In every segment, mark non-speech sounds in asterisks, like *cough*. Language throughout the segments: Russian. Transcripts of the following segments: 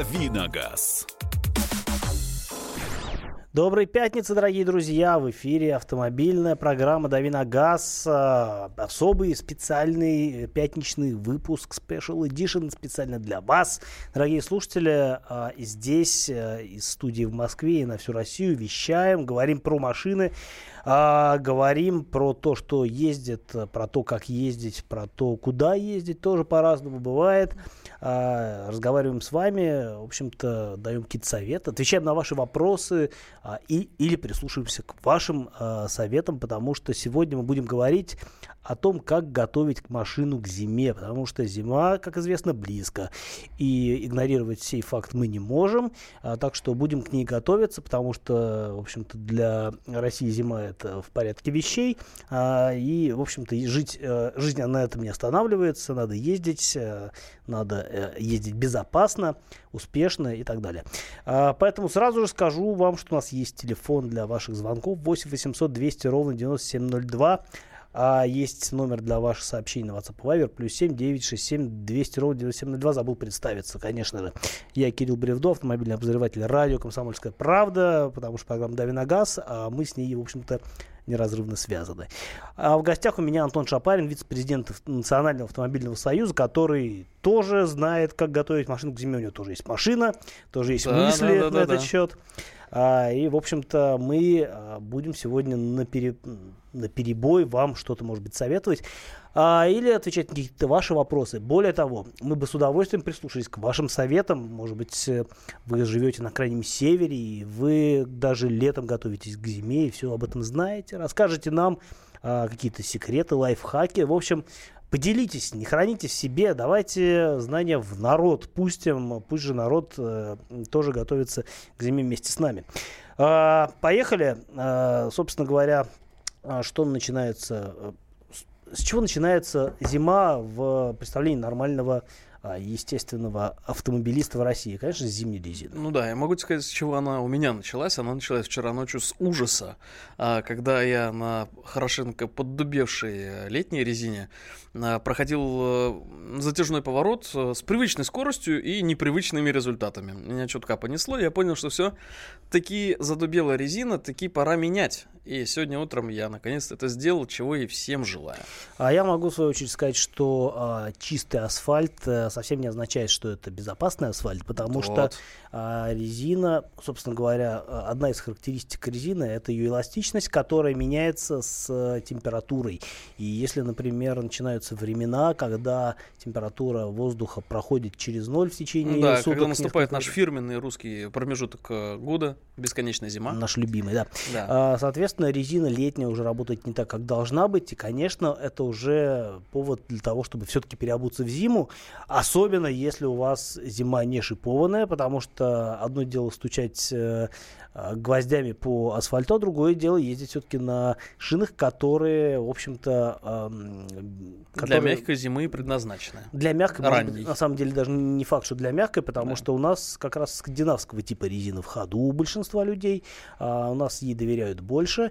Давиногаз. Доброй пятницы, дорогие друзья! В эфире автомобильная программа «Дави на газ». А, особый специальный пятничный выпуск Special Edition специально для вас. Дорогие слушатели, а, здесь, э, из студии в Москве и на всю Россию вещаем, говорим про машины, а, говорим про то, что ездит, про то, как ездить, про то, куда ездить, тоже по-разному бывает. А, разговариваем с вами, в общем-то, даем какие-то советы, отвечаем на ваши вопросы а, и, или прислушиваемся к вашим а, советам, потому что сегодня мы будем говорить о том, как готовить машину к зиме, потому что зима, как известно, близко. И игнорировать сей факт мы не можем, так что будем к ней готовиться, потому что, в общем-то, для России зима это в порядке вещей, и, в общем-то, жить, а, жизнь на этом не останавливается, надо ездить, а, надо ездить безопасно, успешно и так далее. А, поэтому сразу же скажу вам, что у нас есть телефон для ваших звонков 8 800 200 ровно 9702. А есть номер для ваших сообщений на WhatsApp Viber, плюс 7 967 200 ровно 9702. Забыл представиться, конечно же. Я Кирилл Бревдо, автомобильный обозреватель радио «Комсомольская правда», потому что программа «Дави на газ», а мы с ней, в общем-то, неразрывно связаны. А в гостях у меня Антон Шапарин, вице-президент Национального автомобильного союза, который тоже знает, как готовить машину к зиме. У него тоже есть машина, тоже есть да, мысли да, да, на да, этот да. счет. А, и, в общем-то, мы а, будем сегодня на, пере... на перебой вам что-то, может быть, советовать а, или отвечать на какие-то ваши вопросы. Более того, мы бы с удовольствием прислушались к вашим советам. Может быть, э, вы живете на крайнем севере, и вы даже летом готовитесь к зиме, и все об этом знаете. Расскажите нам какие-то секреты, лайфхаки. В общем, Поделитесь, не храните в себе, давайте знания в народ пустим, пусть же народ э, тоже готовится к зиме вместе с нами. Э, поехали, э, собственно говоря, э, что начинается, э, с чего начинается зима в представлении нормального а, естественного автомобилиста в России? Конечно, с зимней резины. Ну да, я могу сказать, с чего она у меня началась. Она началась вчера ночью с ужаса, а, когда я на хорошенько поддубевшей летней резине а, проходил э, затяжной поворот э, с привычной скоростью и непривычными результатами. Меня чутка понесло, я понял, что все, таки задубела резина, таки пора менять. И сегодня утром я наконец-то это сделал, чего и всем желаю. А я могу в свою очередь сказать, что а, чистый асфальт а, совсем не означает, что это безопасный асфальт, потому вот. что а, резина, собственно говоря, одна из характеристик резины это ее эластичность, которая меняется с а, температурой. И если, например, начинаются времена, когда температура воздуха проходит через ноль в течение да, суток, когда наступает наш фирменный русский промежуток э, года, бесконечная зима. Наш любимый, да. да. А, соответственно, резина летняя уже работает не так, как должна быть, и, конечно, это уже повод для того, чтобы все-таки переобуться в зиму, особенно если у вас зима не шипованная, потому что что одно дело стучать э, э, гвоздями по асфальту, а другое дело ездить все-таки на шинах, которые, в общем-то... Которые... Для мягкой зимы предназначены. Для мягкой, может, на самом деле, даже не факт, что для мягкой, потому да. что у нас как раз скандинавского типа резина в ходу у большинства людей, а у нас ей доверяют больше.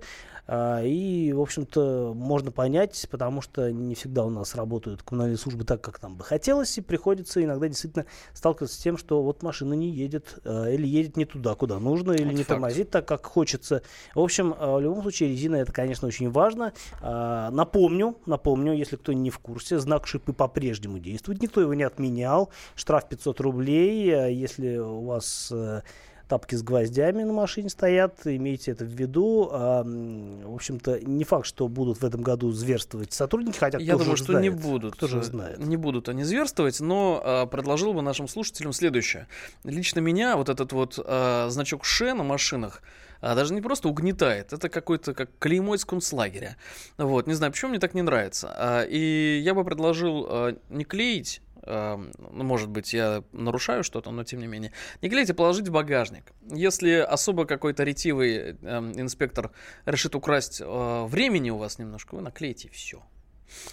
А, и, в общем-то, можно понять, потому что не всегда у нас работают коммунальные службы так, как нам бы хотелось, и приходится иногда действительно сталкиваться с тем, что вот машина не едет, а, или едет не туда, куда нужно, или вот не факт. тормозит так, как хочется. В общем, а, в любом случае, резина это, конечно, очень важно. Напомню, напомню, если кто не в курсе, знак шипы по-прежнему действует, никто его не отменял. Штраф 500 рублей, если у вас э, тапки с гвоздями на машине стоят, имейте это в виду. А, в общем-то, не факт, что будут в этом году зверствовать сотрудники, хотя Я думаю, что знает, не будут. Кто же знает. Не будут они зверствовать, но а, предложил бы нашим слушателям следующее. Лично меня вот этот вот а, значок Ше на машинах, а, даже не просто угнетает, это какой-то как клеймо из концлагеря. Вот, не знаю, почему мне так не нравится. А, и я бы предложил а, не клеить ну, может быть, я нарушаю что-то, но тем не менее. Не клейте, положить в багажник. Если особо какой-то ретивый э, инспектор решит украсть э, времени у вас немножко, вы наклейте все.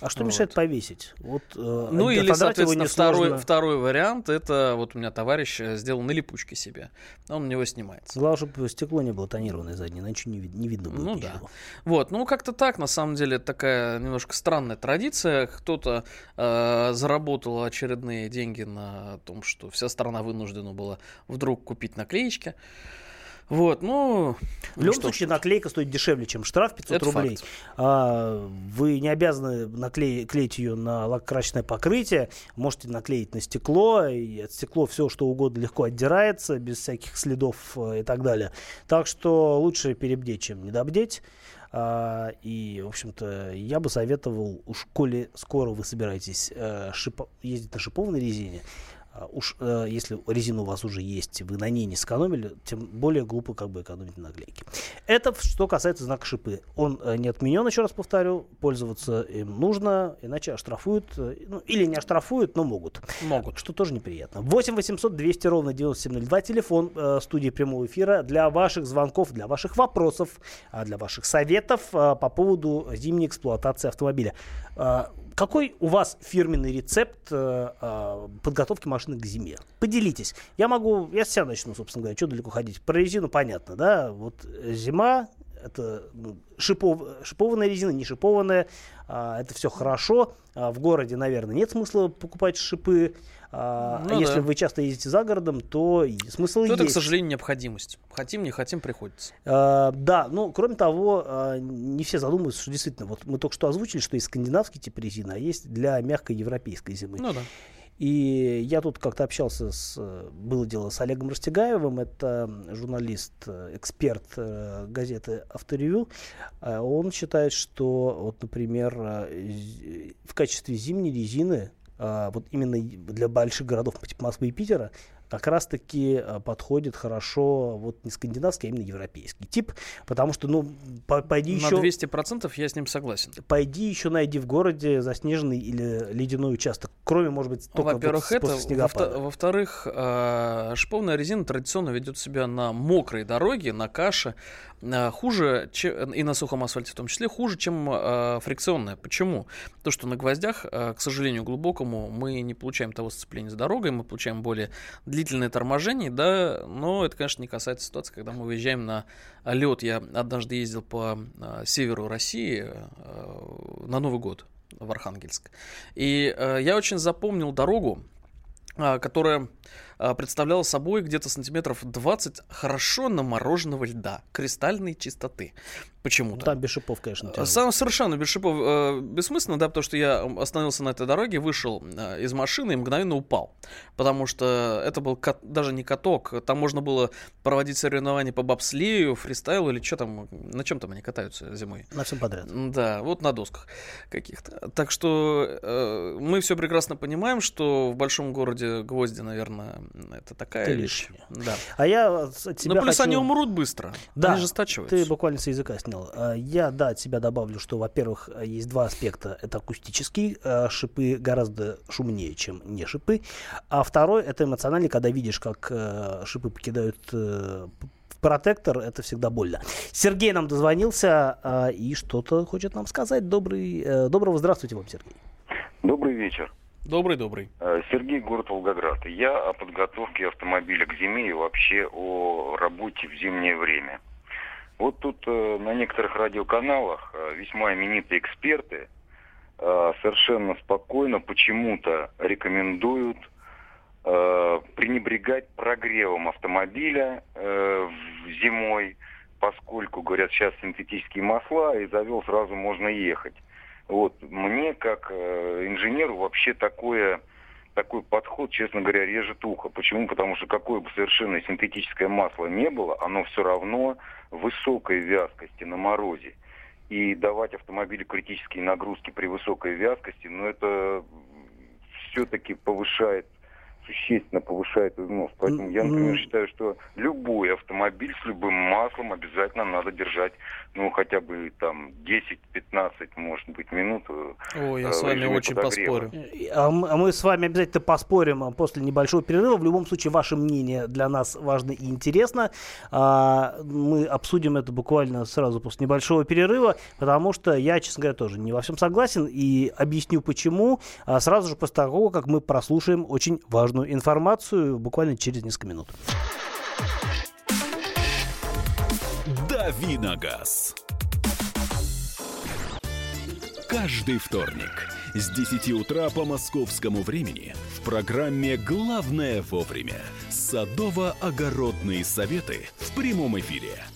А что вот. мешает повесить? Вот, э, ну или, соответственно, второй, второй вариант, это вот у меня товарищ э, сделал на липучке себе. Он у него снимается. Главное, чтобы стекло не было тонированное заднее, иначе не, не видно будет Ну ничего. да. Вот, ну как-то так, на самом деле, такая немножко странная традиция. Кто-то э, заработал очередные деньги на том, что вся страна вынуждена была вдруг купить наклеечки. Вот, ну... В любом случае, наклейка стоит дешевле, чем штраф 500 Это рублей. А, вы не обязаны наклеить клеить ее на лакокрасочное покрытие. Можете наклеить на стекло. И от стекло все, что угодно легко отдирается, без всяких следов э, и так далее. Так что лучше перебдеть, чем недобдеть. А, и, в общем-то, я бы советовал, уж коли скоро вы собираетесь э, шип... ездить на шипованной резине, уж э, если резина у вас уже есть, вы на ней не сэкономили, тем более глупо как бы экономить на наклейке. Это что касается знака шипы. Он э, не отменен, еще раз повторю, пользоваться им нужно, иначе оштрафуют, э, ну, или не оштрафуют, но могут. Могут. Что тоже неприятно. 8 800 200 ровно 9702, телефон э, студии прямого эфира для ваших звонков, для ваших вопросов, э, для ваших советов э, по поводу зимней эксплуатации автомобиля. Э, какой у вас фирменный рецепт э, э, подготовки машины к зиме? Поделитесь. Я могу, я с себя начну, собственно говоря, что далеко ходить. Про резину понятно, да? Вот зима, это ну, шипов, шипованная резина, не шипованная, а, это все хорошо. А, в городе, наверное, нет смысла покупать шипы. А, ну, если да. вы часто ездите за городом, то смысл то есть. Это, к сожалению, необходимость. Хотим, не хотим, приходится. А, да, ну, кроме того, а, не все задумываются, что действительно, вот мы только что озвучили, что есть скандинавский тип резины, а есть для мягкой европейской зимы. Ну да. И я тут как-то общался с, было дело с Олегом Растегаевым, это журналист, эксперт э, газеты «Авторевью». Он считает, что, вот, например, э, в качестве зимней резины а, вот именно для больших городов типа Москвы и Питера как раз-таки а, подходит хорошо вот не скандинавский, а именно европейский тип, потому что, ну, пойди еще... На 200% я с ним согласен. Пойди еще найди в городе заснеженный или ледяной участок, кроме, может быть, только Во-первых, вот это, снегопада. Во-вторых, э, шиповная резина традиционно ведет себя на мокрой дороге, на каше, Э, хуже, и на сухом асфальте в том числе, хуже, чем э, фрикционная. Почему? То, что на гвоздях, э, к сожалению, глубокому, мы не получаем того сцепления с дорогой, мы получаем более длительное торможение, да, но это, конечно, не касается ситуации, когда мы выезжаем на лед. Я однажды ездил по э, северу России э, на Новый год в Архангельск. И э, я очень запомнил дорогу, э, которая а, представляла собой где-то сантиметров 20 хорошо намороженного льда, кристальной чистоты почему-то. Да, без шипов, конечно. Тянут. Сам совершенно без шипов. Э, бессмысленно, да, потому что я остановился на этой дороге, вышел э, из машины и мгновенно упал. Потому что это был кат, даже не каток. Там можно было проводить соревнования по бобслею, фристайлу или что там, на чем там они катаются зимой. На всем подряд. Да, вот на досках каких-то. Так что э, мы все прекрасно понимаем, что в большом городе гвозди, наверное, это такая ты вещь. Да. А я от тебя Но плюс хочу... они умрут быстро. Да, они ты буквально с языка снял. А, я, да, от себя добавлю, что, во-первых, есть два аспекта. Это акустические а, шипы гораздо шумнее, чем не шипы. А второй, это эмоциональный, когда видишь, как э, шипы покидают э, протектор, это всегда больно. Сергей нам дозвонился а, и что-то хочет нам сказать. Добрый, э, доброго здравствуйте вам, Сергей. Добрый вечер. Добрый, добрый. Сергей, город Волгоград. Я о подготовке автомобиля к зиме и вообще о работе в зимнее время. Вот тут э, на некоторых радиоканалах э, весьма именитые эксперты э, совершенно спокойно почему-то рекомендуют э, пренебрегать прогревом автомобиля э, зимой, поскольку, говорят, сейчас синтетические масла, и завел сразу можно ехать. Вот мне, как э, инженеру, вообще такое такой подход, честно говоря, режет ухо. Почему? Потому что какое бы совершенно синтетическое масло не было, оно все равно высокой вязкости на морозе. И давать автомобилю критические нагрузки при высокой вязкости, ну это все-таки повышает существенно повышает износ. Поэтому я, например, считаю, что любой автомобиль с любым маслом обязательно надо держать, ну, хотя бы там 10-15, может быть, минут. Э, Ой, я с вами очень подогрева. поспорю. А мы с вами обязательно поспорим после небольшого перерыва. В любом случае, ваше мнение для нас важно и интересно. А, мы обсудим это буквально сразу после небольшого перерыва, потому что я, честно говоря, тоже не во всем согласен и объясню почему а сразу же после того, как мы прослушаем очень важную информацию буквально через несколько минут. Давиногаз. Каждый вторник с 10 утра по московскому времени в программе «Главное вовремя» садово-огородные советы в прямом эфире –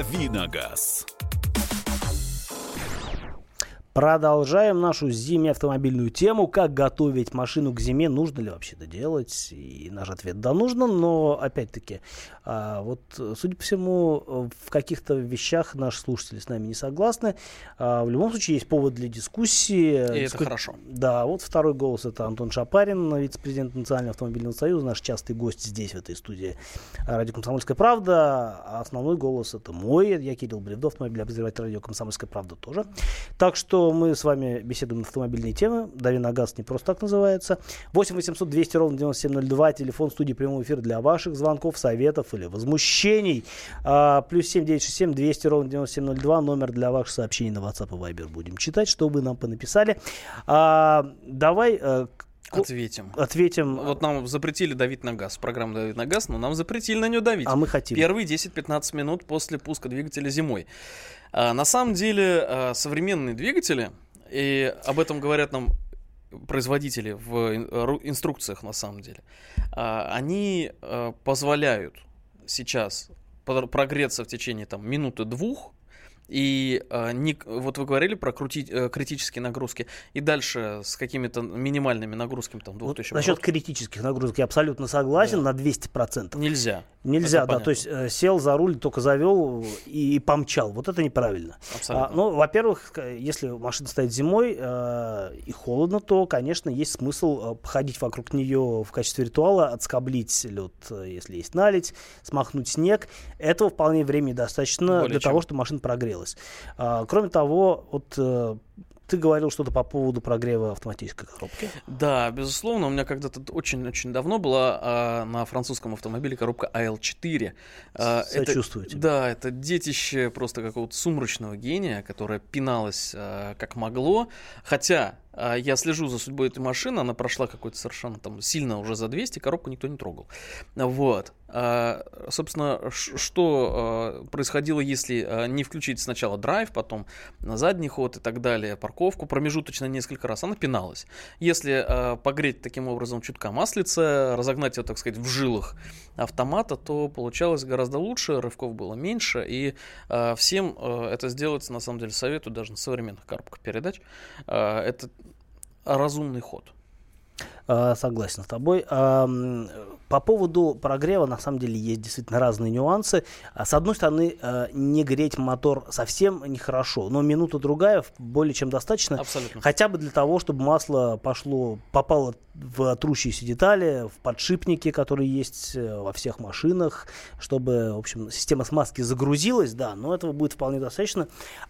Давиногаз. Продолжаем нашу зимнюю автомобильную тему. Как готовить машину к зиме? Нужно ли вообще это делать? И наш ответ – да, нужно. Но, опять-таки, а, вот, судя по всему, в каких-то вещах наши слушатели с нами не согласны. А, в любом случае, есть повод для дискуссии. И это хорошо. Да, вот второй голос – это Антон Шапарин, вице-президент Национального автомобильного союза, наш частый гость здесь, в этой студии «Радио Комсомольская правда». А основной голос – это мой, я Кирилл Бревдов, автомобильный обозреватель «Радио Комсомольская правда» тоже. Так что мы с вами беседуем на автомобильные темы. Дави на газ не просто так называется. 8 800 200 ровно 9702. Телефон студии прямого эфира для ваших звонков, советов или возмущений. А, плюс 7 967 200 ровно 9702. Номер для ваших сообщений на WhatsApp и Viber будем читать, что вы нам понаписали. А, давай э, Ответим. Ответим. Вот нам запретили давить на газ. Программа давит на газ, но нам запретили на нее давить. А мы хотим. Первые 10-15 минут после пуска двигателя зимой. А, на самом деле а, современные двигатели, и об этом говорят нам производители в инструкциях на самом деле, а, они а, позволяют сейчас прогреться в течение там минуты двух и э, не, вот вы говорили про крути, э, критические нагрузки. И дальше с какими-то минимальными нагрузками, там, 2000 вот Насчет критических нагрузок я абсолютно согласен да. на 200%. Нельзя. Нельзя, это да. Понятно. То есть э, сел за руль, только завел и, и помчал. Вот это неправильно. Абсолютно. А, ну, во-первых, если машина стоит зимой э, и холодно, то, конечно, есть смысл э, походить вокруг нее в качестве ритуала, отскоблить лед, э, если есть налить, смахнуть снег. Этого вполне времени достаточно Более для чем. того, чтобы машина прогрелась понравилось. А, кроме того, вот э, ты говорил что-то по поводу прогрева автоматической коробки. Да, безусловно. У меня когда-то очень-очень давно была а, на французском автомобиле коробка AL4. А, Сочувствую это, Да, это детище просто какого-то сумрачного гения, которое пиналось а, как могло. Хотя я слежу за судьбой этой машины, она прошла какой-то совершенно там сильно уже за 200, коробку никто не трогал. Вот. А, собственно, что а, происходило, если не включить сначала драйв, потом на задний ход и так далее, парковку промежуточно несколько раз, она пиналась. Если погреть таким образом чутка маслица, разогнать ее, так сказать, в жилах автомата, то получалось гораздо лучше, рывков было меньше, и всем это сделать, на самом деле, советую даже на современных коробках передач. Это разумный ход. А, согласен с тобой. По поводу прогрева, на самом деле, есть действительно разные нюансы. А, с одной стороны, а, не греть мотор совсем нехорошо, но минута-другая более чем достаточно. Абсолютно. Хотя бы для того, чтобы масло пошло, попало в трущиеся детали, в подшипники, которые есть э, во всех машинах, чтобы, в общем, система смазки загрузилась, да, но этого будет вполне достаточно.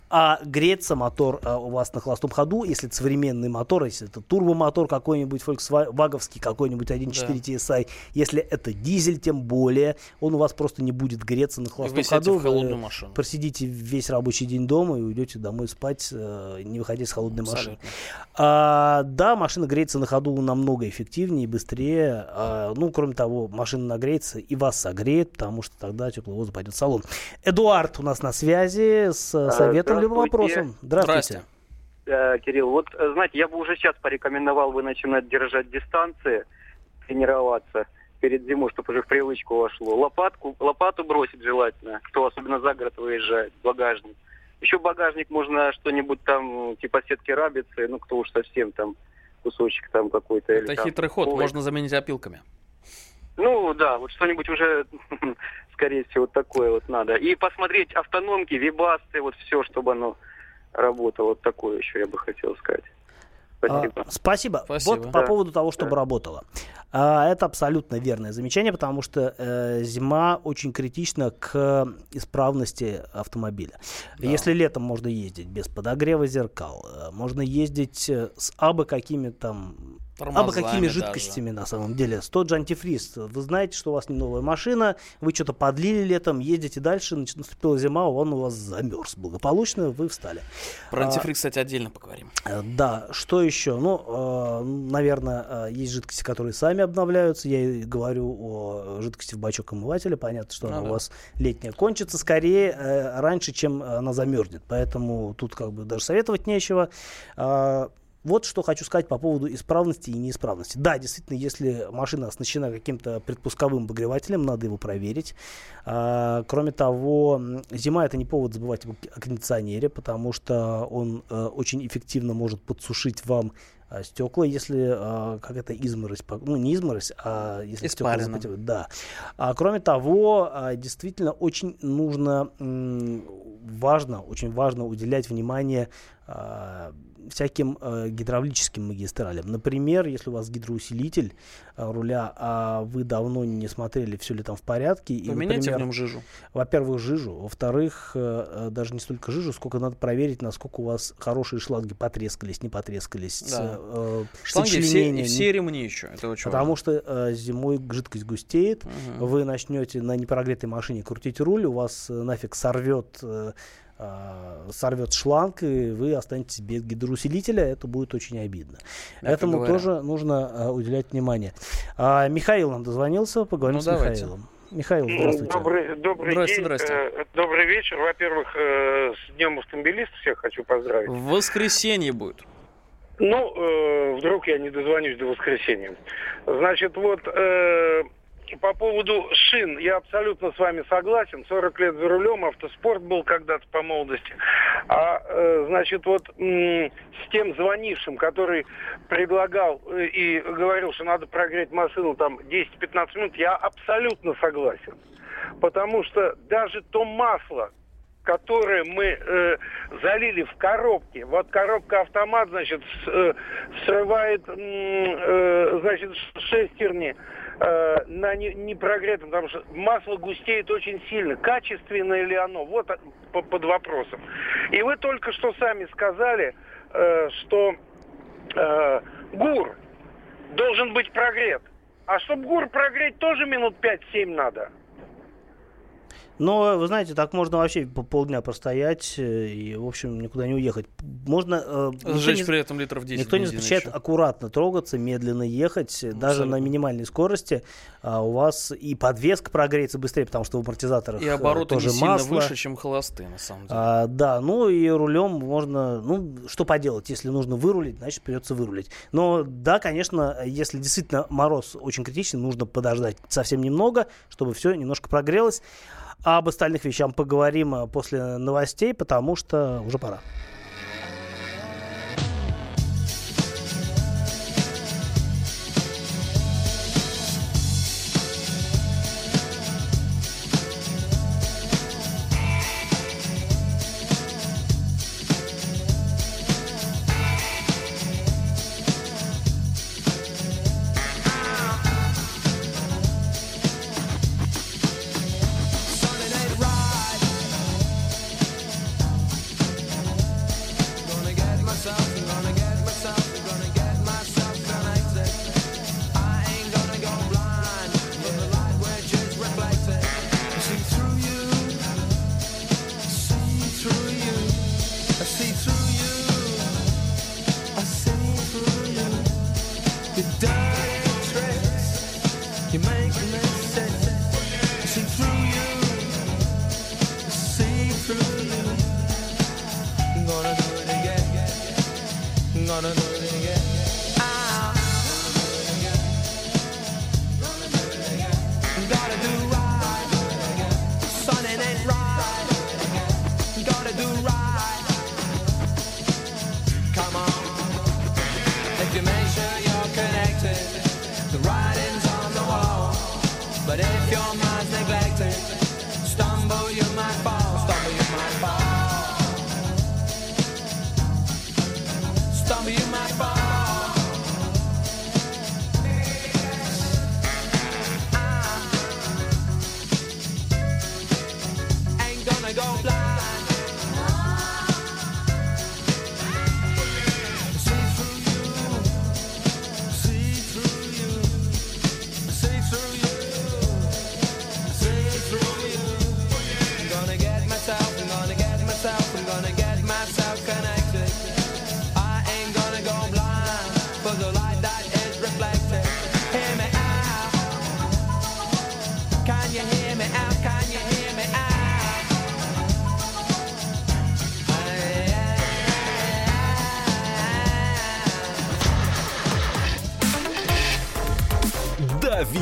А греться мотор у вас на холостом ходу, если это современный мотор, если это турбомотор какой-нибудь, Volkswagen какой-нибудь 1.4 да. TSI, если это дизель, тем более, он у вас просто не будет греться на холостом ходу. в холодную машину. Просидите весь рабочий день дома и уйдете домой спать, э, не выходя с холодной Абсолютно. машины. А, да, машина греется на ходу намного эффективнее и быстрее. А, ну, кроме того, машина нагреется и вас согреет, потому что тогда теплый воздух пойдет в салон. Эдуард у нас на связи с а, советом либо вопросом. Здравствуйте. Здравствуйте. э, Кирилл. Вот, э, знаете, я бы уже сейчас порекомендовал бы начинать держать дистанции, тренироваться перед зимой, чтобы уже в привычку вошло. Лопатку, лопату бросить желательно, кто особенно за город выезжает, багажник. Еще багажник можно что-нибудь там, типа сетки рабицы, ну кто уж совсем там кусочек там какой-то. Это хитрый ход, полый. можно заменить опилками. Ну да, вот что-нибудь уже, *laughs* скорее всего, такое вот надо. И посмотреть автономки, вибасты, вот все, чтобы оно работало. Вот такое еще я бы хотел сказать. Спасибо. А, спасибо. спасибо. Вот по поводу того, чтобы да. работало. А, это абсолютно верное замечание, потому что э, зима очень критична к исправности автомобиля. Да. Если летом можно ездить без подогрева зеркал, э, можно ездить с абы какими там Тормозами а какими жидкостями даже. на самом деле. Тот же антифриз. Вы знаете, что у вас не новая машина, вы что-то подлили летом, ездите дальше, наступила зима, он у вас замерз благополучно, вы встали. Про антифриз, а, кстати, отдельно поговорим. Э, да, что еще? Ну, э, наверное, э, есть жидкости, которые сами обновляются. Я и говорю о жидкости в бачок омывателя. Понятно, что ну, она да. у вас летняя кончится скорее раньше, чем она замерзнет. Поэтому тут как бы даже советовать нечего. Вот что хочу сказать по поводу исправности и неисправности. Да, действительно, если машина оснащена каким-то предпусковым обогревателем, надо его проверить. А, кроме того, зима это не повод забывать о кондиционере, потому что он а, очень эффективно может подсушить вам а, стекла, если а, как это изморозь, ну не изморозь, а если Испарина. стекла да. А, кроме того, а, действительно очень нужно, м, важно, очень важно уделять внимание а, всяким э, гидравлическим магистралям. Например, если у вас гидроусилитель э, руля, а вы давно не смотрели, все ли там в порядке. Поменяйте и, например, в нем жижу. Во-первых, жижу. Во-вторых, э, э, даже не столько жижу, сколько надо проверить, насколько у вас хорошие шланги потрескались, не потрескались. Да. Э, шланги все, все ремни еще. Это очень Потому важно. что э, зимой жидкость густеет, угу. вы начнете на непрогретой машине крутить руль, у вас э, нафиг сорвет э, сорвет шланг, и вы останетесь без гидроусилителя, это будет очень обидно. Мягко Этому говоря. тоже нужно а, уделять внимание. А, Михаил нам дозвонился, поговорим ну, с давайте. Михаилом. Михаил, здравствуйте. Добрый, добрый здрасте, день. Здрасте. Э, добрый вечер. Во-первых, э, с Днем автомобилиста всех хочу поздравить. В воскресенье будет. Ну, э, вдруг я не дозвонюсь до воскресенья. Значит, вот э, по поводу шин, я абсолютно с вами согласен. 40 лет за рулем, автоспорт был когда-то по молодости. А, э, значит, вот м- с тем звонившим, который предлагал э, и говорил, что надо прогреть машину там 10-15 минут, я абсолютно согласен. Потому что даже то масло, которое мы э, залили в коробке. Вот коробка автомат, значит, с, э, срывает, э, значит, шестерни э, на не, непрогретом, потому что масло густеет очень сильно. Качественное ли оно? Вот по, под вопросом. И вы только что сами сказали, э, что э, ГУР должен быть прогрет. А чтобы ГУР прогреть, тоже минут 5-7 надо. Но, вы знаете, так можно вообще по полдня простоять э, и, в общем, никуда не уехать. Можно... Э, Сжечь не, при этом литров 10 Никто не запрещает еще. аккуратно трогаться, медленно ехать, Абсолютно. даже на минимальной скорости. А у вас и подвеска прогреется быстрее, потому что в амортизаторах И обороты тоже не сильно масло. выше, чем холостые, на самом деле. А, да, ну и рулем можно... Ну, что поделать, если нужно вырулить, значит, придется вырулить. Но да, конечно, если действительно мороз очень критичный, нужно подождать совсем немного, чтобы все немножко прогрелось. А об остальных вещах поговорим э, после новостей, потому что уже пора.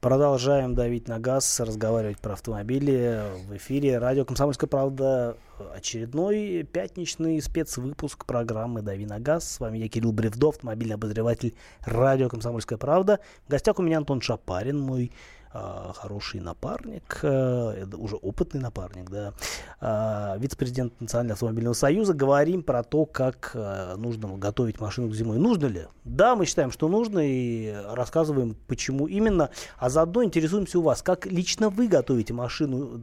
Продолжаем давить на газ, разговаривать про автомобили. В эфире радио «Комсомольская правда». Очередной пятничный спецвыпуск программы «Дави на газ». С вами я, Кирилл Бревдов, автомобильный обозреватель радио «Комсомольская правда». В гостях у меня Антон Шапарин, мой а, хороший напарник, э, уже опытный напарник, да, а, вице-президент Национального автомобильного союза. Говорим про то, как э, нужно готовить машину к зимой. Нужно ли? Да, мы считаем, что нужно, и рассказываем, почему именно. А заодно интересуемся у вас, как лично вы готовите машину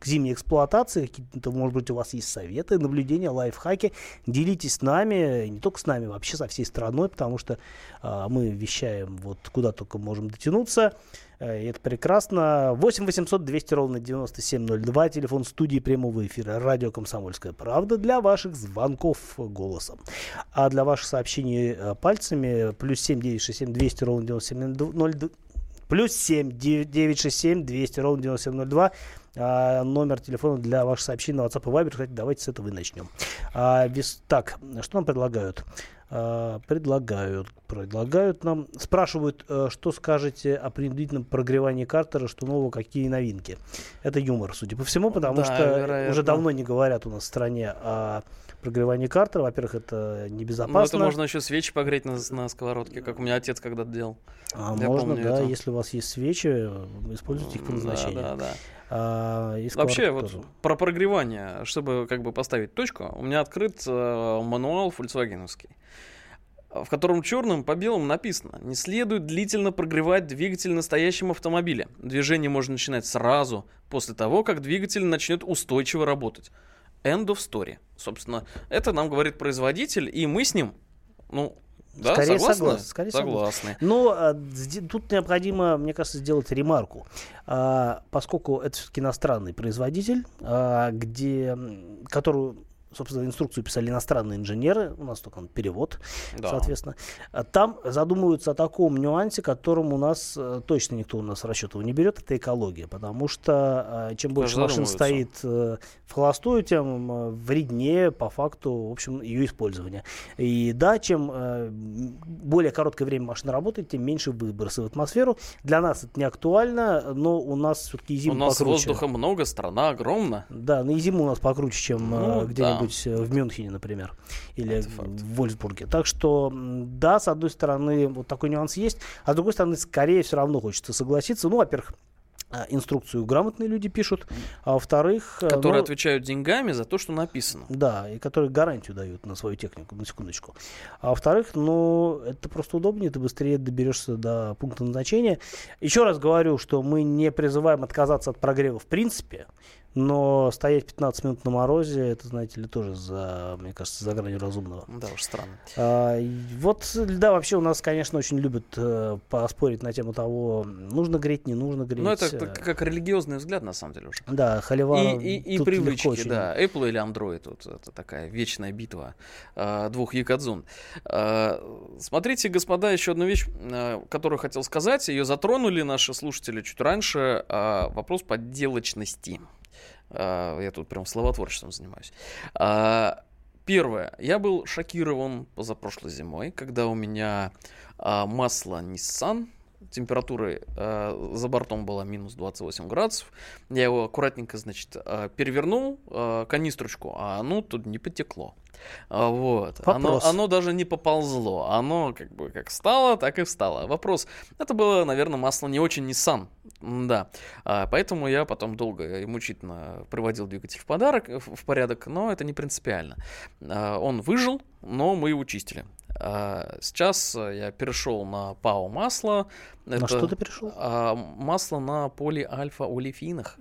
к зимней эксплуатации. Какие-то, может быть, у вас есть советы, наблюдения, лайфхаки. Делитесь с нами, не только с нами, вообще со всей страной, потому что мы вещаем вот куда только можем дотянуться. Э, И это прекрасно. 8 800 200 ровно 9702. Телефон студии прямого эфира. Радио «Комсомольская правда» для ваших звонков голосом. А для ваших сообщений э, пальцами плюс 7 967 200 ровно 9702. Плюс 7 967 200 ровно 9702. А, номер телефона для ваших сообщений на WhatsApp и Viber. Кстати, давайте с этого и начнем. А, вес- так, что нам предлагают? А, предлагают, предлагают нам, спрашивают, э, что скажете о принудительном прогревании картера, что нового, какие новинки. Это юмор, судя по всему, потому Да, что вероятно. уже давно не говорят у нас в стране о прогревании картера. Во-первых, это Ну, небезопасно. это можно еще свечи погреть на, на сковородке, как у меня отец когда-то делал. А Я можно, да, это. если у вас есть свечи, используйте их по назначению. Да, да, да. А, и Вообще, вот тоже. про прогревание, чтобы как бы поставить точку, у меня открыт э, мануал фольксвагеновский, в котором черным по белому написано «Не следует длительно прогревать двигатель на стоящем автомобиле. Движение можно начинать сразу, после того, как двигатель начнет устойчиво работать». End of story. Собственно, это нам говорит производитель, и мы с ним, ну, да, Скорее согласны? согласен, скорее согласны. Но а, тут необходимо, мне кажется, сделать ремарку. А, поскольку это все-таки иностранный производитель, а, где, м, которую, собственно, инструкцию писали иностранные инженеры, у нас только он перевод, Да. соответственно, там задумываются о таком нюансе, которым у нас э, точно никто у нас расчетов не берет, это экология, потому что а, чем больше машин стоит э, в холостую, тем э, вреднее по факту, в общем, ее использование. И да, чем э, более короткое время машина работает, тем меньше выбросы в атмосферу. Для нас это не актуально, но у нас все-таки У зима нас покруче. воздуха много, страна огромна. Да, на зиму у нас покруче, чем Ну, э, где-нибудь э, в Мюнхене, например, или в Вольсбурге. Так что, да, с одной стороны, вот такой нюанс есть, а с другой стороны, скорее все равно хочется согласиться. Ну, во-первых, а, инструкцию грамотные люди пишут, а во-вторых... э, Которые ну, отвечают деньгами за то, что написано. Да, и которые гарантию дают на свою технику, на секундочку. А во-вторых, ну, это просто удобнее, ты быстрее доберешься до пункта назначения. Еще раз говорю, что мы не призываем отказаться от прогрева в принципе, Но стоять 15 минут на морозе, это, знаете ли, тоже, за, мне кажется, за гранью разумного. Да уж странно. А, вот, да, вообще у нас, конечно, очень любят э, поспорить на тему того, нужно греть, не нужно греть. Ну, это Э, как, религиозный взгляд, на самом деле, уже. Да, холивар. И, и, и привычки, очень. да. Apple или Android, тут это такая вечная битва э, двух якадзун. Э, смотрите, господа, еще одну вещь, э, которую хотел сказать. Ее затронули наши слушатели чуть раньше. э, вопрос подделочности. Э, я тут прям словотворчеством занимаюсь. Э, Первое. Я был шокирован позапрошлой зимой, когда у меня а, масло Nissan температуры э, за бортом была минус 28 градусов. Я его аккуратненько, значит, э, перевернул э, канистрочку, а оно тут не потекло. А, вот. Оно, Вопрос. оно даже не поползло. Оно как бы как стало, так и встало. Вопрос. Это было, наверное, масло не очень Nissan. Да. А, поэтому я потом долго и мучительно приводил двигатель в подарок, в, в порядок, но это не принципиально. А, он выжил, но мы его чистили. А, сейчас э, я перешел на ПАО масло. На что ты перешел? а, масло на полиальфа-олефинах.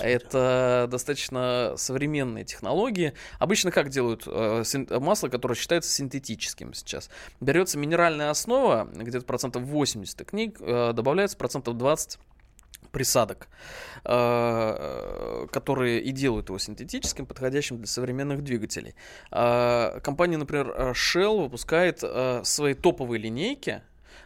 Это достаточно современные технологии. Обычно как делают э, масло, которое считается синтетическим сейчас? Берется минеральная основа, где-то процентов 80, и к ней добавляется процентов 20 присадок, э, которые и делают его синтетическим, подходящим для современных двигателей. Э, Компания, например, э, Shell выпускает свои топовые линейки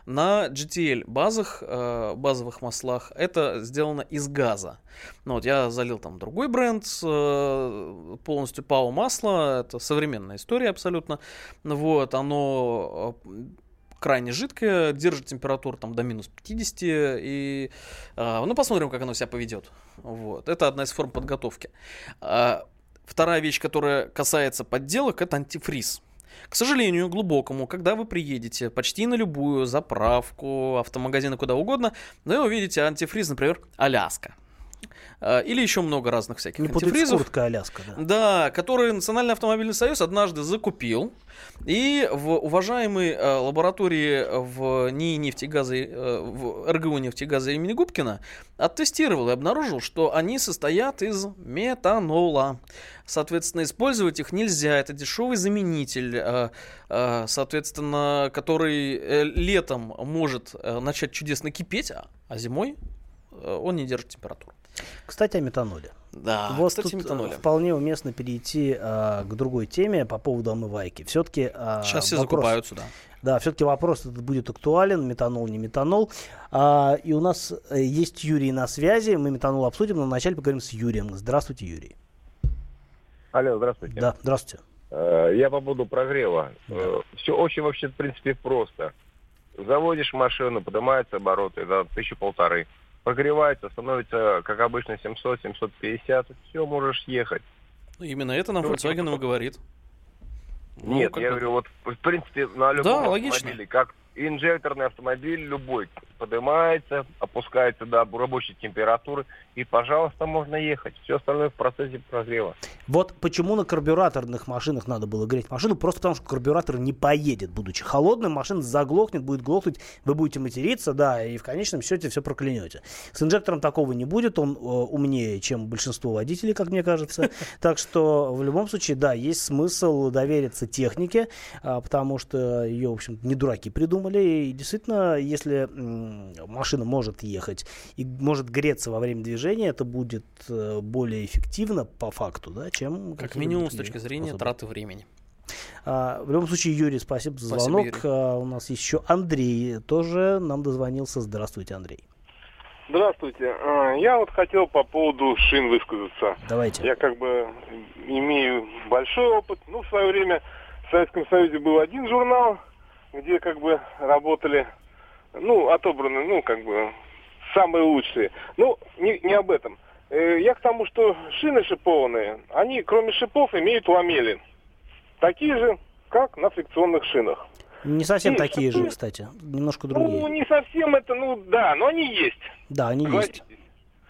на GTL базах, э, базовых маслах. Это сделано из газа. Ну, вот я залил там другой бренд, э, полностью ПАО масло. Это современная история абсолютно. Вот, оно э, крайне жидкое, держит температуру там до минус 50, и, ну, посмотрим, как оно себя поведет. Вот, это одна из форм подготовки. А, Вторая вещь, которая касается подделок, это антифриз. К сожалению, глубокому, когда вы приедете почти на любую заправку, автомагазин куда угодно, вы увидите антифриз, например, Аляска. А, Или еще много разных всяких Не антифризов. курткой Аляска, да. Да, который Национальный автомобильный союз однажды закупил. И в уважаемой э, лаборатории в НИИ нефтегаза, э, в РГУ нефтегаза имени Губкина оттестировал и обнаружил, что они состоят из метанола. Соответственно, использовать их нельзя. Это дешевый заменитель, э, э, соответственно, который э, летом может э, начать чудесно кипеть, а а зимой э, он не держит температуру. Кстати, о метаноле. Да, вот кстати, тут метаноля. вполне уместно перейти а, к другой теме по поводу омывайки. Все-таки Сейчас все закупаются, да. Да, все-таки вопрос этот будет актуален, метанол, не метанол. А, и у нас э, есть Юрий на связи, мы метанол обсудим, но вначале поговорим с Юрием. Здравствуйте, Юрий. Алло, здравствуйте. Да, здравствуйте. Э, Я по поводу прогрева. Все очень вообще, в принципе, просто. Заводишь машину, поднимаются обороты, да, тысячу полторы. Прогревается, становится, как обычно, 700-750. Все, можешь ехать. Ну, Именно это нам Ну, Volkswagen и говорит. Ну, Нет, я бы- говорю, вот, в принципе, на любом Да, логично. автомобиле, как инжекторный автомобиль любой, поднимается, опускается до рабочей температуры, и, пожалуйста, можно ехать. Все остальное в процессе прогрева. Вот почему на карбюраторных машинах надо было греть машину, просто потому что карбюратор не поедет, будучи холодным, машина заглохнет, будет глохнуть, вы будете материться, да, и в конечном счете все проклянете. С инжектором такого не будет, он э, умнее, чем большинство водителей, как мне кажется. *laughs* Так что в любом случае, да, есть смысл довериться технике, а, потому что ее, в общем, не дураки придумали. И действительно, если машина может ехать и может греться во время движения, это будет э, более эффективно по факту, да, чем Как минимум с точки зрения способы. траты времени. А, в любом случае, Юрий, спасибо за Спасибо, звонок. Юрий. А, у нас еще Андрей тоже нам дозвонился. Здравствуйте, Андрей. Здравствуйте. А, Я вот хотел по поводу шин высказаться. Давайте. Я как бы имею большой опыт. Ну, в свое время в Советском Союзе был один журнал, где как бы работали, ну, отобраны, ну, как бы самые лучшие. Ну, не, не об этом. Э, Я к тому, что шины шипованные, они кроме шипов имеют ламели. Такие же, как на фрикционных шинах. Не совсем И такие же, шипы- кстати. Немножко Ну, другие. не совсем это, ну, да, но они есть. Да, они есть.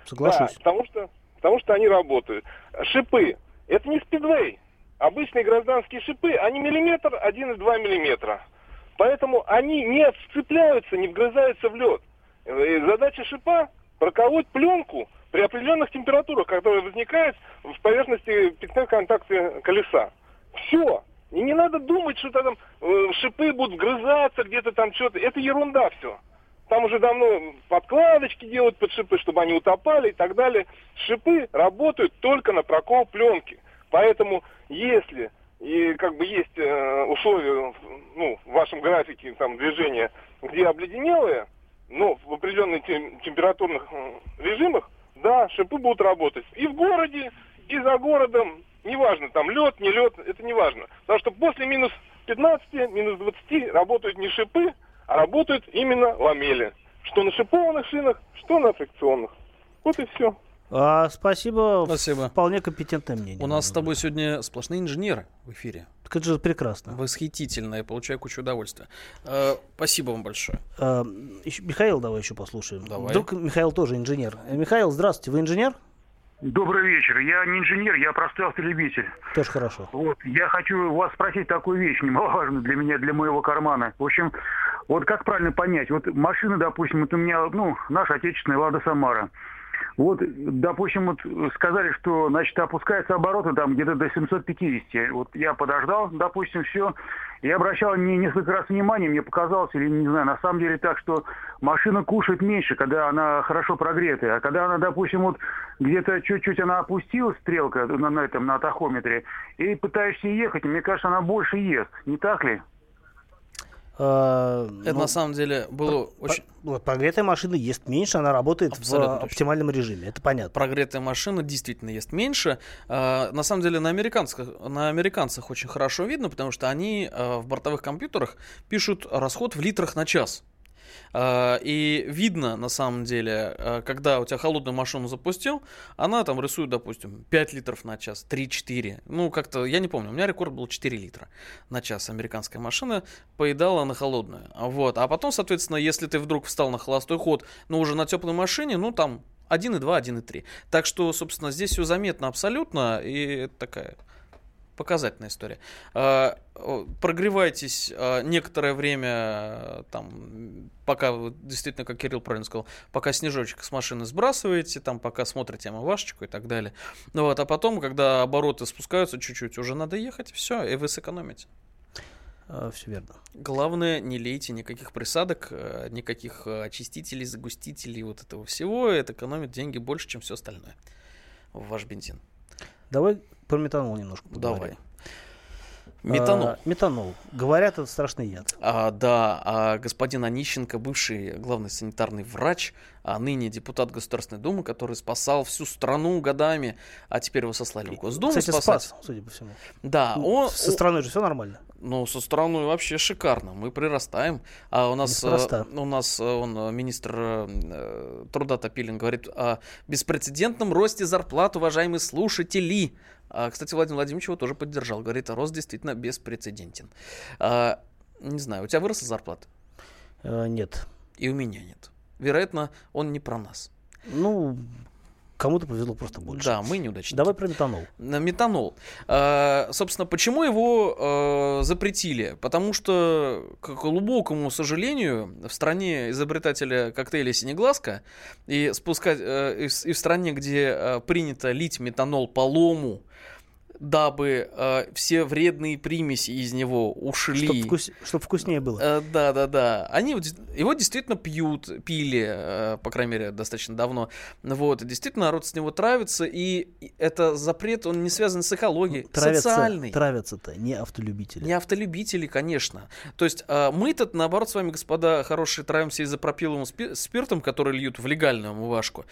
Соглашусь. Да, потому что, потому что они работают. Шипы. Это не спидвей. Обычные гражданские шипы, они миллиметр, 1,2 миллиметра. Поэтому они не вцепляются, не вгрызаются в лед. Э, Задача шипа проколоть пленку при определенных температурах, которые возникают в поверхности пятна контакта колеса. Все. И не надо думать, что там э, шипы будут вгрызаться где-то там что-то. Это ерунда все. Там уже давно подкладочки делают под шипы, чтобы они утопали и так далее. Шипы работают только на прокол пленки. Поэтому если и как бы есть э, условия ну, в вашем графике там, движения, где обледенелые, но в определенных тем- температурных э, режимах, да, шипы будут работать. И в городе, и за городом, неважно, там лед, не лед, это не важно. Потому что после минус 15, минус 20 работают не шипы, а работают именно ламели. Что на шипованных шинах, что на фрикционных. Вот и все. А, спасибо. Спасибо. Вполне компетентное мнение. У нас с тобой сегодня сплошные инженеры в эфире. Так это же прекрасно. Восхитительно, я получаю кучу удовольствия. Э, спасибо вам большое. А, ещё- Михаил, давай еще послушаем. Давай. Вдруг Михаил тоже инженер. Э, Михаил, здравствуйте, вы инженер? Добрый вечер. Я не инженер, я простой автолюбитель. Тоже хорошо. Вот, я хочу вас спросить такую вещь, *laughs* немаловажную для меня, для моего кармана. В общем, вот как правильно понять? Вот машина, допустим, вот у меня, ну, наша отечественная Лада Самара. Вот, допустим, вот сказали, что, значит, опускаются обороты там где-то до 750. Вот я подождал, допустим, все. Я обращал не несколько раз внимание, мне показалось, или не знаю, на самом деле так, что машина кушает меньше, когда она хорошо прогретая. А когда она, допустим, вот где-то чуть-чуть она опустилась, стрелка на, на этом, на тахометре, и пытаешься ехать, мне кажется, она больше ест. Не так ли? А, Это ну, на самом деле было очень... вот прогретая машина ест меньше, она работает Абсолютно в точно. оптимальном режиме. Это понятно. Прогретая машина действительно ест меньше. А, на самом деле на американцах, на американцах очень хорошо видно, потому что они а, в бортовых компьютерах пишут расход в литрах на час. А, И видно, на самом деле, а, когда у тебя холодную машину запустил, она там рисует, допустим, 5 литров на час, 3-4. Ну, как-то, я не помню, у меня рекорд был 4 литра на час. Американская машина поедала на холодную. Вот. А потом, соответственно, если ты вдруг встал на холостой ход, но уже на теплой машине, ну, там 1,2, 1,3. Так что, собственно, здесь все заметно абсолютно, и это такая показательная история. А, Прогревайтесь а, некоторое время, а, там, пока, вы действительно, как Кирилл правильно сказал, пока снежочек с машины сбрасываете, там, пока смотрите омывашечку и так далее. Ну вот, а потом, когда обороты спускаются чуть-чуть, уже надо ехать, все, и вы сэкономите. все верно. Главное, не лейте никаких присадок, никаких очистителей, загустителей, вот этого всего. Это экономит деньги больше, чем все остальное в ваш бензин. Давай про метанол немножко поговорим. Давай. Метанол. А, метанол. Говорят, это страшный яд. А, да, а господин Онищенко, бывший главный санитарный врач, а ныне депутат Государственной Думы, который спасал всю страну годами, а теперь его сослали в Госдуму Кстати, спасать. спас, судя по всему. Да, Ну, он... Со страной же все нормально. Ну, со страной вообще шикарно. Мы прирастаем. А у нас, э, у нас э, он, э, министр э, труда Топилин говорит о беспрецедентном росте зарплат, уважаемые слушатели. А, кстати, Владимир Владимирович его тоже поддержал. Говорит, рост действительно беспрецедентен. А, не знаю, у тебя выросла зарплата? Э, нет. И у меня нет. Вероятно, он не про нас. Ну, кому-то повезло просто больше. Да, мы неудачники. Давай про метанол. Метанол. А, собственно, почему его э, запретили? Потому что, к глубокому сожалению, в стране изобретателя коктейля «Синеглазка» и, спускать, э, и, в, и в стране, где э, принято лить метанол по лому, дабы э, все вредные примеси из него ушли. Чтобы чтоб вкуснее было. Э, Да, да, да. Они его действительно пьют, пили, э, по крайней мере, достаточно давно. Вот, и действительно народ с него травится, и это запрет, он не связан с экологией, Травятся, социальный. травятся-то не автолюбители. Не автолюбители, конечно. То есть э, мы-то, наоборот, с вами, господа хорошие, травимся изопропиловым спи- спиртом, который льют в легальную омывашку.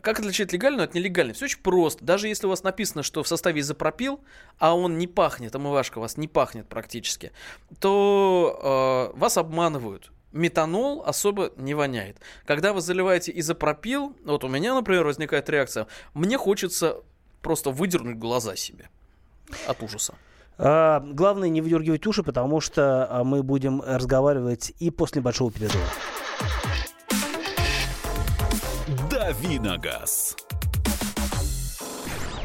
Как отличить легальную от нелегальной? Все очень просто. Даже если у вас написано, что в составе изопропил, а он не пахнет, омывашка у вас не пахнет практически, то э, вас обманывают. Метанол особо не воняет. Когда вы заливаете изопропил, вот у меня, например, возникает реакция, мне хочется просто выдернуть глаза себе от ужаса. А, главное не выдергивать уши, потому что а, мы будем разговаривать и после большого перерыва. Давиногаз.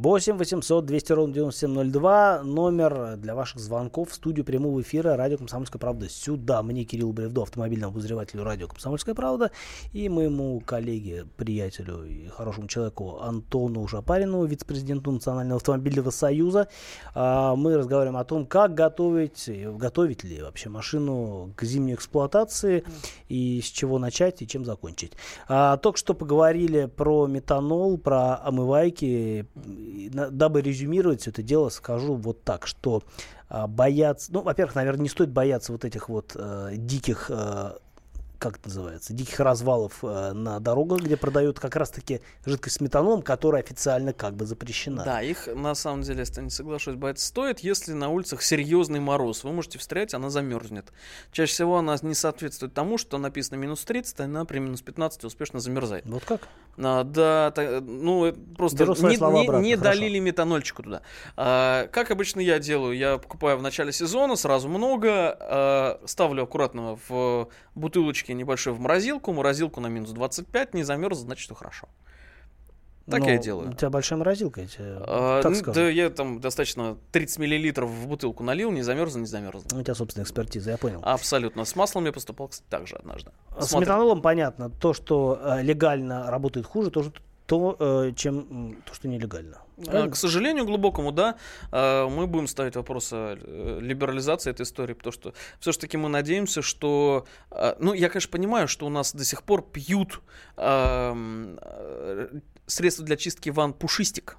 8 800 200 ровно 9702. Номер для ваших звонков в студию прямого эфира «Радио Комсомольская правда». Сюда мне, Кирилл Бревдо, автомобильному обозревателю «Радио Комсомольская правда» и моему коллеге, приятелю и хорошему человеку Антону Шапарину, вице-президенту Национального автомобильного союза. А, Мы разговариваем о том, как готовить, готовить ли вообще машину к зимней эксплуатации и с чего начать и чем закончить. А, Только что поговорили про метанол, про омывайки. Дабы резюмировать все это дело, скажу вот так, что а, бояться, ну, во-первых, наверное, не стоит бояться вот этих вот э, диких э, как это называется, диких развалов э, на дорогах, где продают как раз-таки жидкость с метанолом, которая официально как бы запрещена. Да, их на самом деле, если не соглашусь, бояться стоит, если на улицах серьезный мороз. Вы можете встрять, она замерзнет. Чаще всего она не соответствует тому, что написано минус 30, она при минус 15 успешно замерзает. Вот как? А, да, та- ну э, просто не, не- обратно, не хорошо. долили метанольчику туда. А, как обычно я делаю, я покупаю в начале сезона сразу много, а, ставлю аккуратно в бутылочке небольшой в морозилку, морозилку на минус 25, не замерз, значит все хорошо. Так я и Ну, делаю. У тебя большая морозилка, я тебе А, так ну, скажу. да, я там достаточно 30 миллилитров в бутылку налил, не замерз, не замерз. У тебя собственная экспертиза, я понял. Абсолютно. С маслом я поступал, кстати, так же однажды. С Смотрим. метанолом понятно. То, что э, легально работает хуже, то, что- то э, чем то, что нелегально. А, Правильно? К сожалению, глубокому, да, а, мы будем ставить вопрос о э, либерализации этой истории, потому что все-таки мы надеемся, что... а, Ну, я, конечно, понимаю, что у нас до сих пор пьют э, средства для чистки ванн пушистик.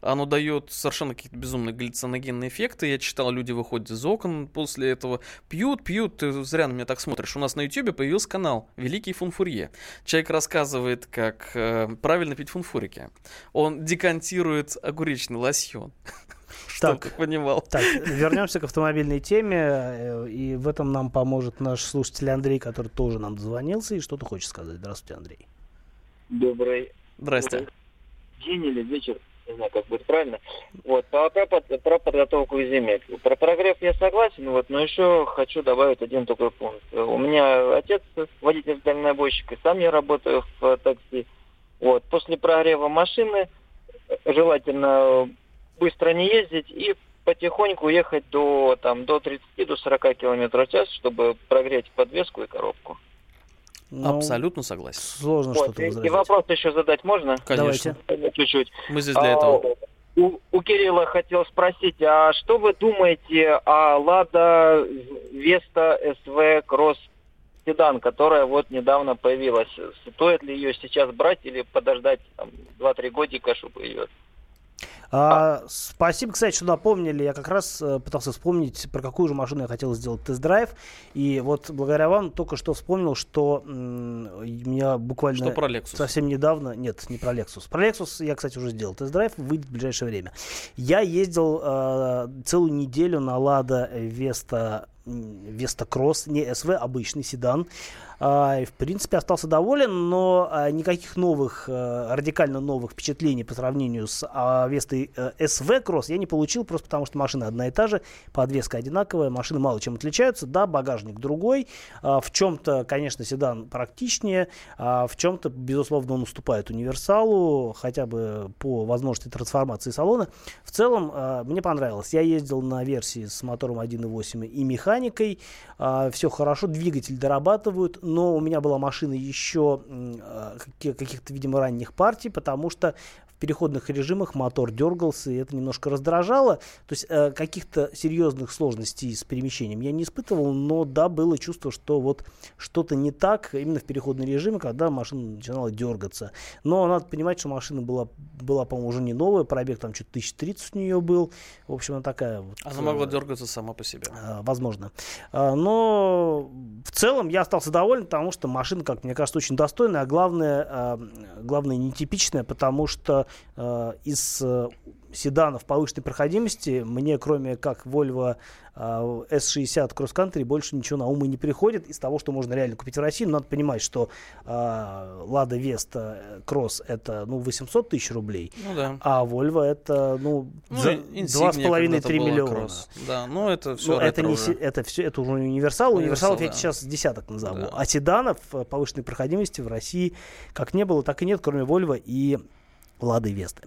Оно дает совершенно какие-то безумные галлюциногенные эффекты. Я читал, люди выходят из окон после этого, пьют, пьют. Ты зря на меня так смотришь. У нас на ютубе появился канал «Великий фунфурье». Человек рассказывает, как э, правильно пить фунфурики. Он декантирует огуречный лосьон. *laughs* Чтоб ты понимал. Так, вернемся к автомобильной теме. э, И в этом нам поможет наш слушатель Андрей, который тоже нам дозвонился и что-то хочет сказать. Здравствуйте, Андрей. Добрый Здрасте. день или вечер, не знаю, как будет правильно. Вот, по- про, про подготовку зиме. Про прогрев я согласен, вот, но еще хочу добавить один такой пункт. У меня отец водитель дальнобойщик, и сам я работаю в э, такси. Вот, после прогрева машины э, желательно быстро не ездить и потихоньку ехать до, там, до 30 до 40 километров в час, чтобы прогреть подвеску и коробку. Ну, Абсолютно согласен. Сложно Вот, что-то и, и возразить. вопрос еще задать можно? Конечно. Чуть-чуть. Мы здесь для этого. А, У, у Кирилла хотел спросить, а что вы думаете о Лада Веста СВ Кросс седан, которая вот недавно появилась? Стоит ли ее сейчас брать или подождать там, 2-3 годика, чтобы ее... А, спасибо, кстати, что напомнили. Я как раз э, пытался вспомнить, про какую же машину я хотел сделать тест-драйв. И вот благодаря вам только что вспомнил, что меня буквально Что про Lexus? совсем недавно... Нет, не про Lexus. Про Lexus я, кстати, уже сделал тест-драйв, выйдет в ближайшее время. Я ездил э, целую неделю на Lada Vesta Веста Кросс, не СВ, обычный седан. А, и, в принципе, остался доволен, но а, никаких новых, э, радикально новых впечатлений по сравнению с а, Вестой э, СВ Кросс я не получил, просто потому что машина одна и та же, подвеска одинаковая, машины мало чем отличаются, да, багажник другой, в чем-то, конечно, седан практичнее, в чем-то, безусловно, он уступает универсалу, хотя бы по возможности трансформации салона. В целом, мне понравилось. Я ездил на версии с мотором 1.8 и механикой, все хорошо, двигатель дорабатывают, но у меня была машина еще каки- каких-то, видимо, ранних партий, потому что в переходных режимах мотор дергался, и это немножко раздражало. То есть э, каких-то серьезных сложностей с перемещением я не испытывал, но да, было чувство, что вот что-то не так именно в переходный режим, когда машина начинала дергаться. Но надо понимать, что машина была, была по-моему, уже не новая, пробег там что-то 1030 у нее был. В общем, она такая вот... Она могла э, дергаться сама по себе. а, Возможно. А, Но в целом я остался доволен, потому что машина, как мне кажется, очень достойная, а главное, а, главное нетипичная, потому что а, из э, седанов повышенной проходимости мне, кроме как Volvo а, S60 Cross Country, больше ничего на ум и не приходит из того, что можно реально купить в России. Но надо понимать, что а, Lada Vesta Cross это ну, 800 тысяч рублей, Ну да. а Volvo это ну, Ну, за и Insignia 2,5-3 когда-то была миллиона. кросс. Да, ну это все Ну, это, не, се- это все, это уже универсал. Универсал, Универсалов я да. сейчас десяток назову. Да. А седанов э, повышенной проходимости в России как не было, так и нет, кроме Volvo и Лады Весты.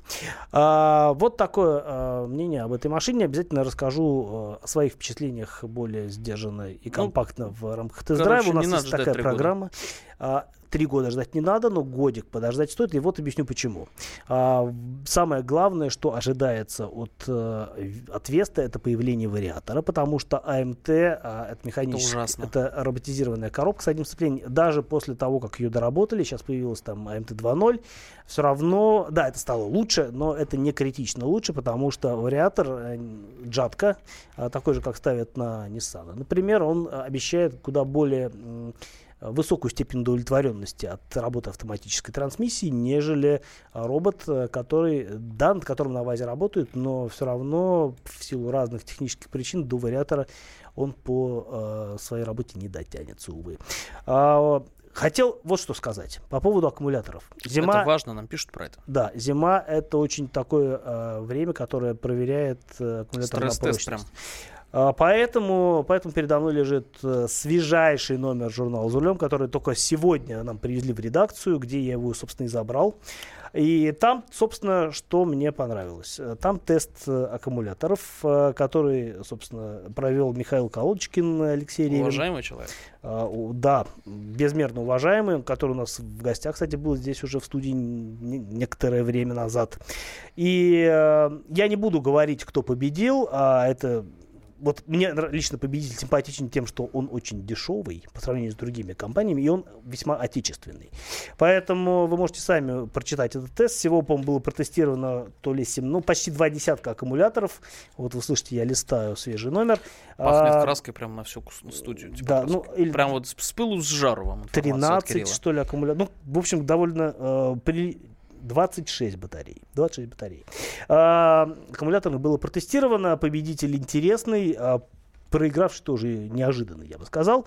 А, вот такое а, мнение об этой машине. Обязательно расскажу э, о своих впечатлениях более сдержанно и компактно в рамках тест-драйва. У нас есть такая три года. А, Три года ждать не надо, но годик подождать стоит. И вот объясню почему. А, самое главное, что ожидается от, э, от Веста, это появление вариатора, потому что АМТ а, это механическая, ужасно. это роботизированная коробка с одним сцеплением. Даже после того, как ее доработали, сейчас появилась там АМТ 2.0, все равно, да, это стало лучше, но это не критично лучше, потому что вариатор э, джатка, а, такой же, как ставят на Nissan, например, он э, обещает куда более высокую степень удовлетворенности от работы автоматической трансмиссии, нежели робот, который, да, над которым на ВАЗе работают, но все равно в силу разных технических причин до вариатора он по э, своей работе не дотянется, увы. А, хотел вот что сказать по поводу аккумуляторов. Зима, Это важно, нам пишут про это. да, зима это очень такое э, время, которое проверяет э, аккумулятор на Стресс-тест прочность. А, Поэтому, поэтому передо мной лежит э, свежайший номер журнала «За рулем», который только сегодня нам привезли в редакцию, где я его, собственно, и забрал. И там, собственно, что мне понравилось. Э, Там тест э, аккумуляторов, который, собственно, провел Михаил Колодочкин, Алексей Ревин. Уважаемый человек. А, Да, безмерно уважаемый, который у нас в гостях, кстати, был здесь уже в студии не- некоторое время назад. И я не буду говорить, кто победил, а это вот мне лично победитель симпатичен тем, что он очень дешевый по сравнению с другими компаниями, и он весьма отечественный. Поэтому вы можете сами прочитать этот тест. Всего, по-моему, было протестировано то ли 7, ну, почти два десятка аккумуляторов. Вот вы слышите, я листаю свежий номер. Пахнет А, краской прямо на всю студию. типа да, краской. ну, или- Прям вот с, пылу с жару вам информация от 13, Кирилла. что ли, аккумулятор. Ну, в общем, довольно э, при... 26 батарей. 26 батарей. А, аккумуляторных было протестировано. Победитель интересный. а проигравший тоже неожиданный, я бы сказал.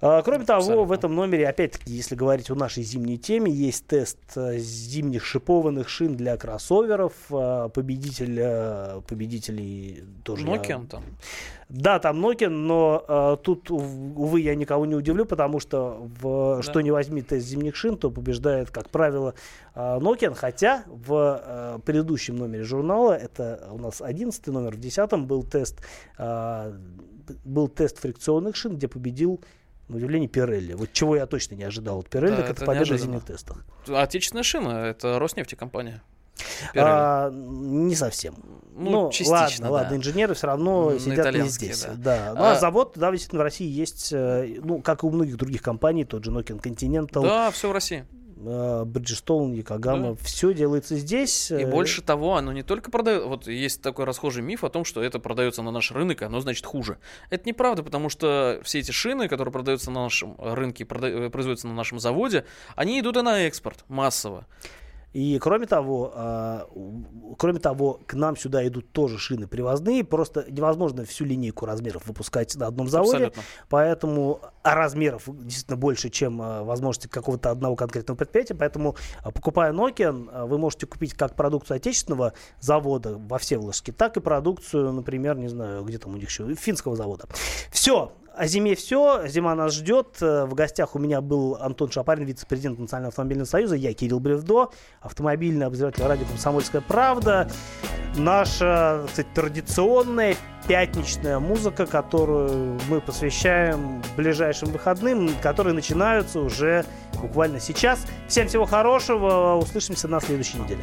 А, Кроме того, в этом номере, опять-таки, если говорить о нашей зимней теме, есть тест э, зимних шипованных шин для кроссоверов. А, Победитель, э, победителей тоже... я- Nokian там. да, там Nokia, но э, тут, ув- увы, я никого не удивлю, потому что в, что не возьми тест зимних шин, то побеждает, как правило, Nokia, хотя в предыдущем номере журнала, это у нас 11 номер, в 10 был тест, был тест фрикционных шин, где победил на удивление Пирелли. Вот чего я точно не ожидал от Пирелли, Да, так это победа в зимних тестах. Отечественная шина, это Роснефтекомпания. Pirelli. А, не совсем. Ну, частично, ладно, ладно, да. инженеры все равно М, сидят не здесь. да. Да. Ну, а, А- завод, да, действительно, в России есть, э, ну, как и у многих других компаний, тот же Nokia Continental, Да, все в России. Э, Bridgestone, Якогама, Да. все делается здесь. И э, больше того, оно не только продает... Вот есть такой расхожий миф о том, что это продается на наш рынок, и оно значит хуже. Это неправда, потому что все эти шины, которые продаются на нашем рынке, прода- э, производятся на нашем заводе, они идут и на экспорт массово. И кроме того, у- кроме того, к нам сюда идут тоже шины привозные. Просто невозможно всю линейку размеров выпускать на одном заводе. Абсолютно. Поэтому а размеров действительно больше, чем а, возможности какого-то одного конкретного предприятия. Поэтому, а, покупая Nokia, вы можете купить как продукцию отечественного завода во Всеволожске, так и продукцию, например, не знаю, где там у них еще, финского завода. Все. О зиме все. Зима нас ждет. Э, В гостях у меня был Антон Шапарин, вице-президент Национального автомобильного союза. Я Кирилл Бревдо, автомобильный обозреватель радио «Комсомольская правда». Наша, кстати, традиционная пятничная музыка, которую мы посвящаем ближайшим выходным, которые начинаются уже буквально сейчас. Всем всего хорошего. Услышимся на следующей неделе.